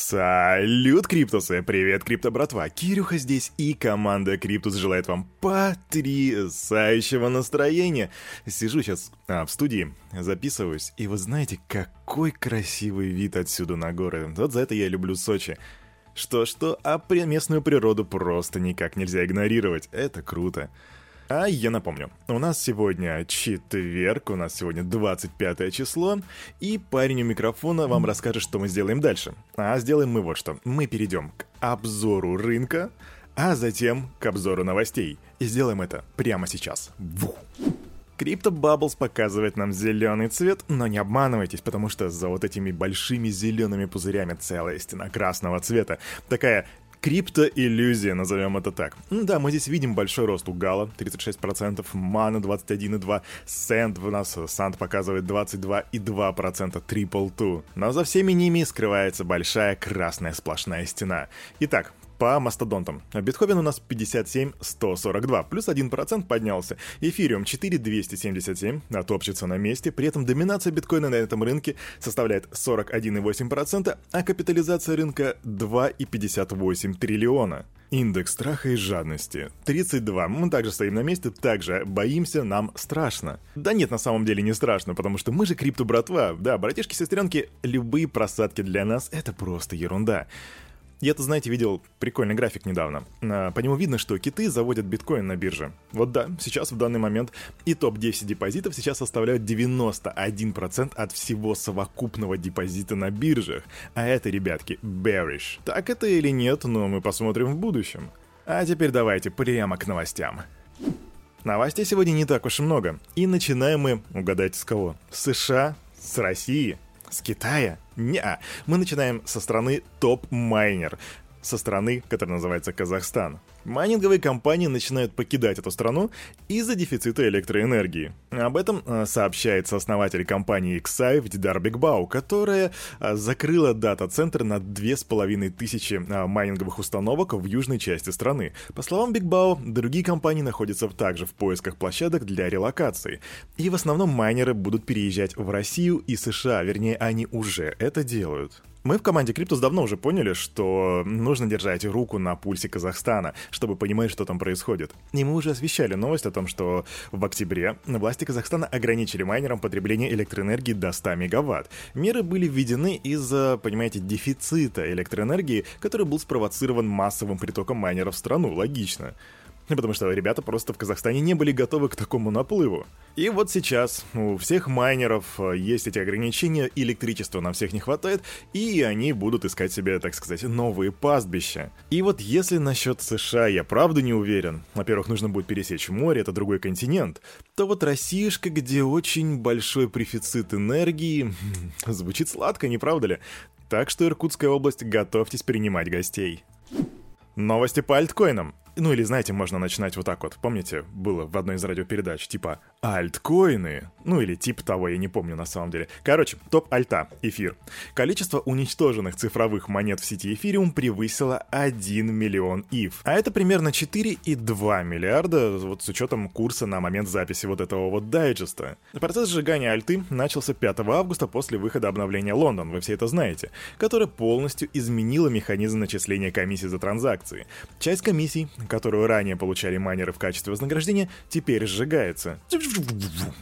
Салют, Криптусы! Привет, Крипто братва! Кирюха здесь и команда Криптус желает вам потрясающего настроения. Сижу сейчас а, в студии, записываюсь, и вы знаете, какой красивый вид отсюда на горы. Вот за это я люблю Сочи. Что-что, а местную природу просто никак нельзя игнорировать. Это круто. А я напомню, у нас сегодня четверг, у нас сегодня 25 число, и парень у микрофона вам расскажет, что мы сделаем дальше. А сделаем мы вот что. Мы перейдем к обзору рынка, а затем к обзору новостей. И сделаем это прямо сейчас. Ву. Крипто Bubbles показывает нам зеленый цвет, но не обманывайтесь, потому что за вот этими большими зелеными пузырями целая стена красного цвета. Такая Криптоиллюзия, назовем это так. Да, мы здесь видим большой рост у Гала, 36%, Мана 21,2%, Сент у нас, Санд показывает 22,2%, Triple Two. Но за всеми ними скрывается большая красная сплошная стена. Итак, по мастодонтам. Биткоин у нас 57,142, плюс 1% поднялся. Эфириум 4,277, а топчется на месте. При этом доминация биткоина на этом рынке составляет 41,8%, а капитализация рынка 2,58 триллиона. Индекс страха и жадности. 32. Мы также стоим на месте, также боимся, нам страшно. Да нет, на самом деле не страшно, потому что мы же крипто-братва. Да, братишки-сестренки, любые просадки для нас — это просто ерунда. Я-то, знаете, видел прикольный график недавно. А, по нему видно, что киты заводят биткоин на бирже. Вот да, сейчас в данный момент и топ-10 депозитов сейчас составляют 91% от всего совокупного депозита на биржах. А это, ребятки, bearish. Так это или нет, но мы посмотрим в будущем. А теперь давайте прямо к новостям. Новостей сегодня не так уж и много. И начинаем мы, угадайте с кого? С США, с России, с Китая? Не, мы начинаем со страны топ-майнер, со страны, которая называется Казахстан. Майнинговые компании начинают покидать эту страну из-за дефицита электроэнергии. Об этом э, сообщает сооснователь компании Xai Дидар Бигбау, которая э, закрыла дата-центр на 2500 э, майнинговых установок в южной части страны. По словам Бигбау, другие компании находятся также в поисках площадок для релокации. И в основном майнеры будут переезжать в Россию и США, вернее, они уже это делают. Мы в команде Криптус давно уже поняли, что нужно держать руку на пульсе Казахстана, чтобы понимать, что там происходит. И мы уже освещали новость о том, что в октябре власти Казахстана ограничили майнерам потребление электроэнергии до 100 мегаватт. Меры были введены из-за, понимаете, дефицита электроэнергии, который был спровоцирован массовым притоком майнеров в страну, логично. Потому что ребята просто в Казахстане не были готовы к такому наплыву. И вот сейчас у всех майнеров э, есть эти ограничения, электричества на всех не хватает, и они будут искать себе, так сказать, новые пастбища. И вот если насчет США я правда не уверен, во-первых, нужно будет пересечь море, это другой континент, то вот Россиюшка, где очень большой префицит энергии, звучит сладко, не правда ли? Так что Иркутская область, готовьтесь принимать гостей. Новости по альткоинам. Ну или, знаете, можно начинать вот так вот. Помните, было в одной из радиопередач, типа альткоины? Ну или типа того, я не помню на самом деле. Короче, топ альта, эфир. Количество уничтоженных цифровых монет в сети эфириум превысило 1 миллион ив. А это примерно 4,2 миллиарда, вот с учетом курса на момент записи вот этого вот дайджеста. Процесс сжигания альты начался 5 августа после выхода обновления Лондон, вы все это знаете, которое полностью изменило механизм начисления комиссии за транзакции. Часть комиссий, которую ранее получали майнеры в качестве вознаграждения, теперь сжигается.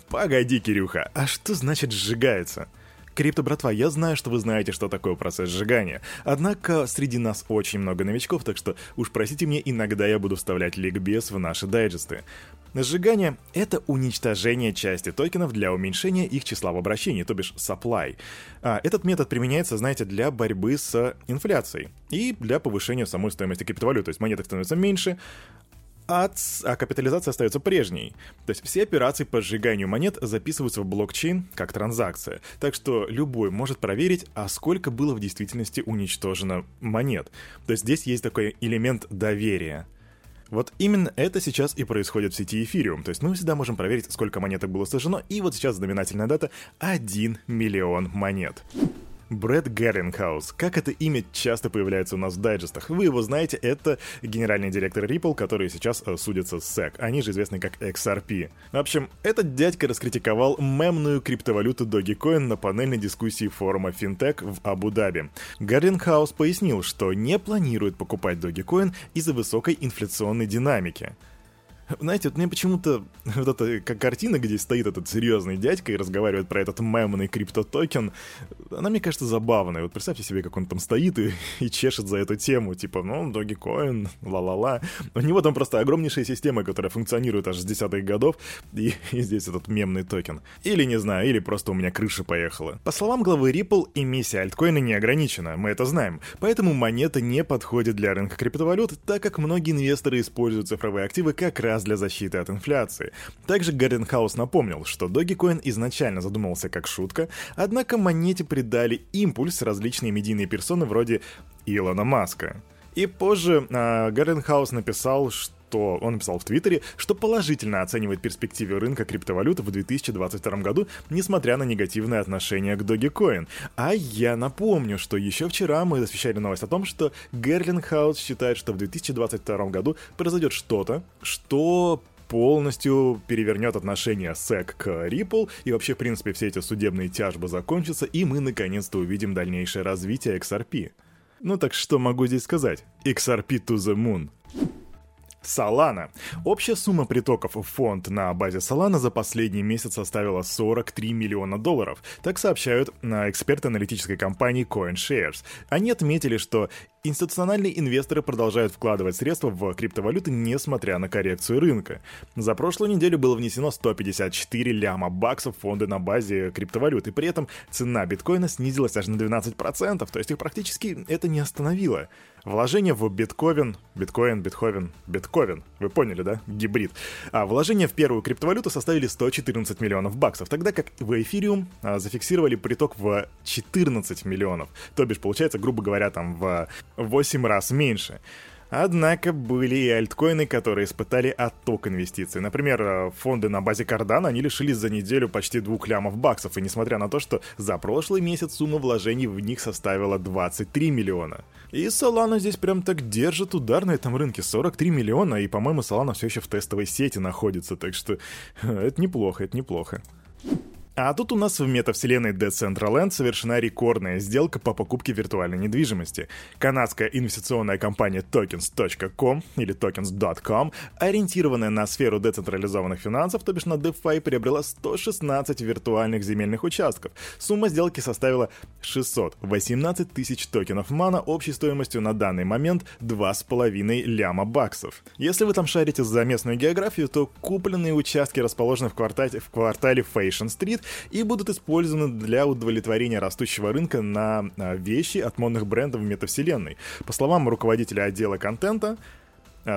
Погоди, Кирюха, а что значит сжигается? Крипто, братва, я знаю, что вы знаете, что такое процесс сжигания. Однако среди нас очень много новичков, так что уж простите мне, иногда я буду вставлять ликбез в наши дайджесты. Сжигание — это уничтожение части токенов для уменьшения их числа в обращении, то бишь supply. А этот метод применяется, знаете, для борьбы с инфляцией и для повышения самой стоимости криптовалют. То есть монеток становится меньше, а, а капитализация остается прежней. То есть все операции по сжиганию монет записываются в блокчейн как транзакция. Так что любой может проверить, а сколько было в действительности уничтожено монет. То есть здесь есть такой элемент доверия. Вот именно это сейчас и происходит в сети Ethereum. То есть мы всегда можем проверить, сколько монеток было сожжено, и вот сейчас знаменательная дата — 1 миллион монет. Брэд Гарлингхаус. Как это имя часто появляется у нас в дайджестах? Вы его знаете, это генеральный директор Ripple, который сейчас э, судится с SEC. Они же известны как XRP. В общем, этот дядька раскритиковал мемную криптовалюту Dogecoin на панельной дискуссии форума FinTech в Абу-Даби. Гарлингхаус пояснил, что не планирует покупать Dogecoin из-за высокой инфляционной динамики. Знаете, вот мне почему-то вот эта как картина, где стоит этот серьезный дядька и разговаривает про этот мемный криптотокен, она мне кажется забавной. Вот представьте себе, как он там стоит и, и чешет за эту тему, типа, ну, Dogecoin, ла-ла-ла. У него там просто огромнейшая система, которая функционирует аж с десятых годов, и, и здесь этот мемный токен. Или, не знаю, или просто у меня крыша поехала. По словам главы Ripple, эмиссия альткоина не ограничена, мы это знаем, поэтому монета не подходит для рынка криптовалют, так как многие инвесторы используют цифровые активы как раз для защиты от инфляции. Также Гарденхаус напомнил, что Dogecoin изначально задумывался как шутка, однако монете придали импульс различные медийные персоны вроде Илона Маска. И позже э, Гарденхаус написал, что что он написал в Твиттере, что положительно оценивает перспективы рынка криптовалют в 2022 году, несмотря на негативное отношение к Dogecoin. А я напомню, что еще вчера мы освещали новость о том, что Герлинхаус считает, что в 2022 году произойдет что-то, что полностью перевернет отношение SEC к Ripple, и вообще, в принципе, все эти судебные тяжбы закончатся, и мы наконец-то увидим дальнейшее развитие XRP. Ну так что могу здесь сказать? XRP to the moon. Solana. Общая сумма притоков в фонд на базе Solana за последний месяц составила 43 миллиона долларов, так сообщают на эксперты аналитической компании CoinShares. Они отметили, что Институциональные инвесторы продолжают вкладывать средства в криптовалюты, несмотря на коррекцию рынка. За прошлую неделю было внесено 154 ляма баксов в фонды на базе криптовалют, и при этом цена биткоина снизилась аж на 12%, то есть их практически это не остановило. Вложение в биткоин, биткоин, битховен, битковин, вы поняли, да? Гибрид. А вложения в первую криптовалюту составили 114 миллионов баксов, тогда как в эфириум а, зафиксировали приток в 14 миллионов. То бишь, получается, грубо говоря, там в 8 раз меньше. Однако были и альткоины, которые испытали отток инвестиций. Например, э, фонды на базе Cardano, они лишились за неделю почти двух лямов баксов, и несмотря на то, что за прошлый месяц сумма вложений в них составила 23 миллиона. И Solana здесь прям так держит удар на этом рынке, 43 миллиона, и, по-моему, Solana все еще в тестовой сети находится, так что это неплохо, это неплохо. А тут у нас в метавселенной Decentraland совершена рекордная сделка по покупке виртуальной недвижимости. Канадская инвестиционная компания tokens.com или tokens.com, ориентированная на сферу децентрализованных финансов, то бишь на DeFi, приобрела 116 виртуальных земельных участков. Сумма сделки составила 618 тысяч токенов мана общей стоимостью на данный момент 2,5 ляма баксов. Если вы там шарите за местную географию, то купленные участки расположены в квартале, в квартале Fashion Street и будут использованы для удовлетворения растущего рынка на а, вещи от модных брендов метавселенной. По словам руководителя отдела контента,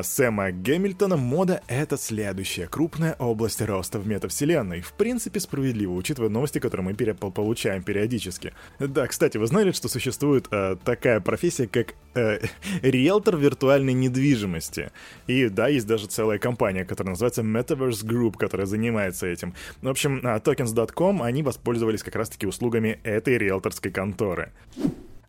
Сэма Гэмильтона мода — это следующая крупная область роста в метавселенной. В принципе, справедливо, учитывая новости, которые мы пере получаем периодически. Да, кстати, вы знали, что существует э, такая профессия, как э, риэлтор виртуальной недвижимости? И да, есть даже целая компания, которая называется Metaverse Group, которая занимается этим. В общем, а, tokens.com, они воспользовались как раз-таки услугами этой риэлторской конторы.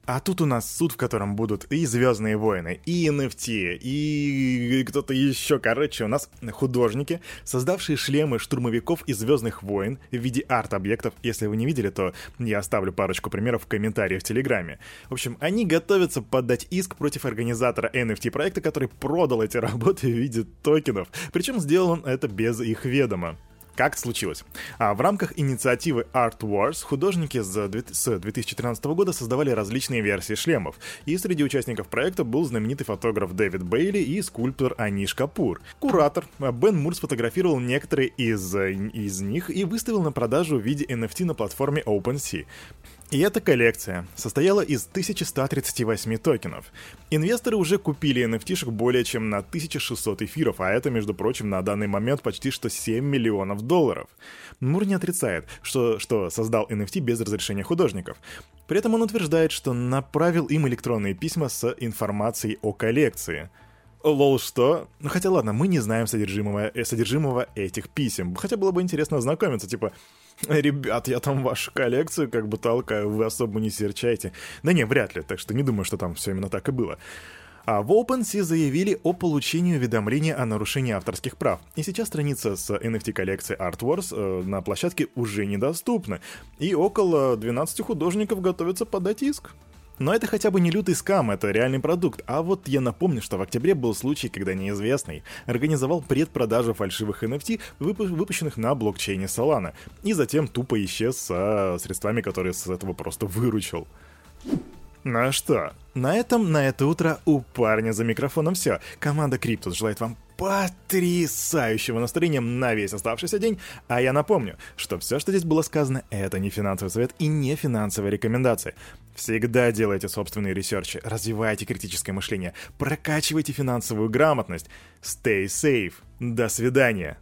А тут у нас суд, в котором будут и Звездные войны, и NFT, и кто-то еще. Короче, у нас художники, создавшие шлемы штурмовиков из Звездных войн в виде арт-объектов. Если вы не видели, то я оставлю парочку примеров в комментариях в Телеграме. В общем, они готовятся подать иск против организатора NFT-проекта, который продал эти работы в виде токенов. Причем сделал он это без их ведома. Как это случилось? А в рамках инициативы Art Wars художники с 2013 года создавали различные версии шлемов, и среди участников проекта был знаменитый фотограф Дэвид Бейли и скульптор Аниш Капур. Куратор Бен Мур сфотографировал некоторые из, из них и выставил на продажу в виде NFT на платформе OpenSea. И эта коллекция состояла из 1138 токенов. Инвесторы уже купили NFT-шек более чем на 1600 эфиров, а это, между прочим, на данный момент почти что 7 миллионов долларов. Мур не отрицает, что, что создал NFT без разрешения художников. При этом он утверждает, что направил им электронные письма с информацией о коллекции. Лол, что? Ну хотя ладно, мы не знаем содержимого, э, содержимого этих писем. Хотя было бы интересно ознакомиться, типа, ребят, я там вашу коллекцию как бы толкаю, вы особо не серчайте. Да не, вряд ли, так что не думаю, что там все именно так и было. А в OpenSea заявили о получении уведомления о нарушении авторских прав. И сейчас страница с NFT коллекции Art Wars э, на площадке уже недоступна. И около 12 художников готовятся подать иск. Но это хотя бы не лютый скам, это реальный продукт. А вот я напомню, что в октябре был случай, когда неизвестный организовал предпродажу фальшивых NFT, вып- выпущенных на блокчейне Solana, и затем тупо исчез со средствами, которые с этого просто выручил. Ну а что? На этом на это утро у парня за микрофоном все. Команда Криптус желает вам потрясающего настроения на весь оставшийся день. А я напомню, что все, что здесь было сказано, это не финансовый совет и не финансовая рекомендация. Всегда делайте собственные research и, развивайте критическое мышление, прокачивайте финансовую грамотность. Stay safe. До свидания.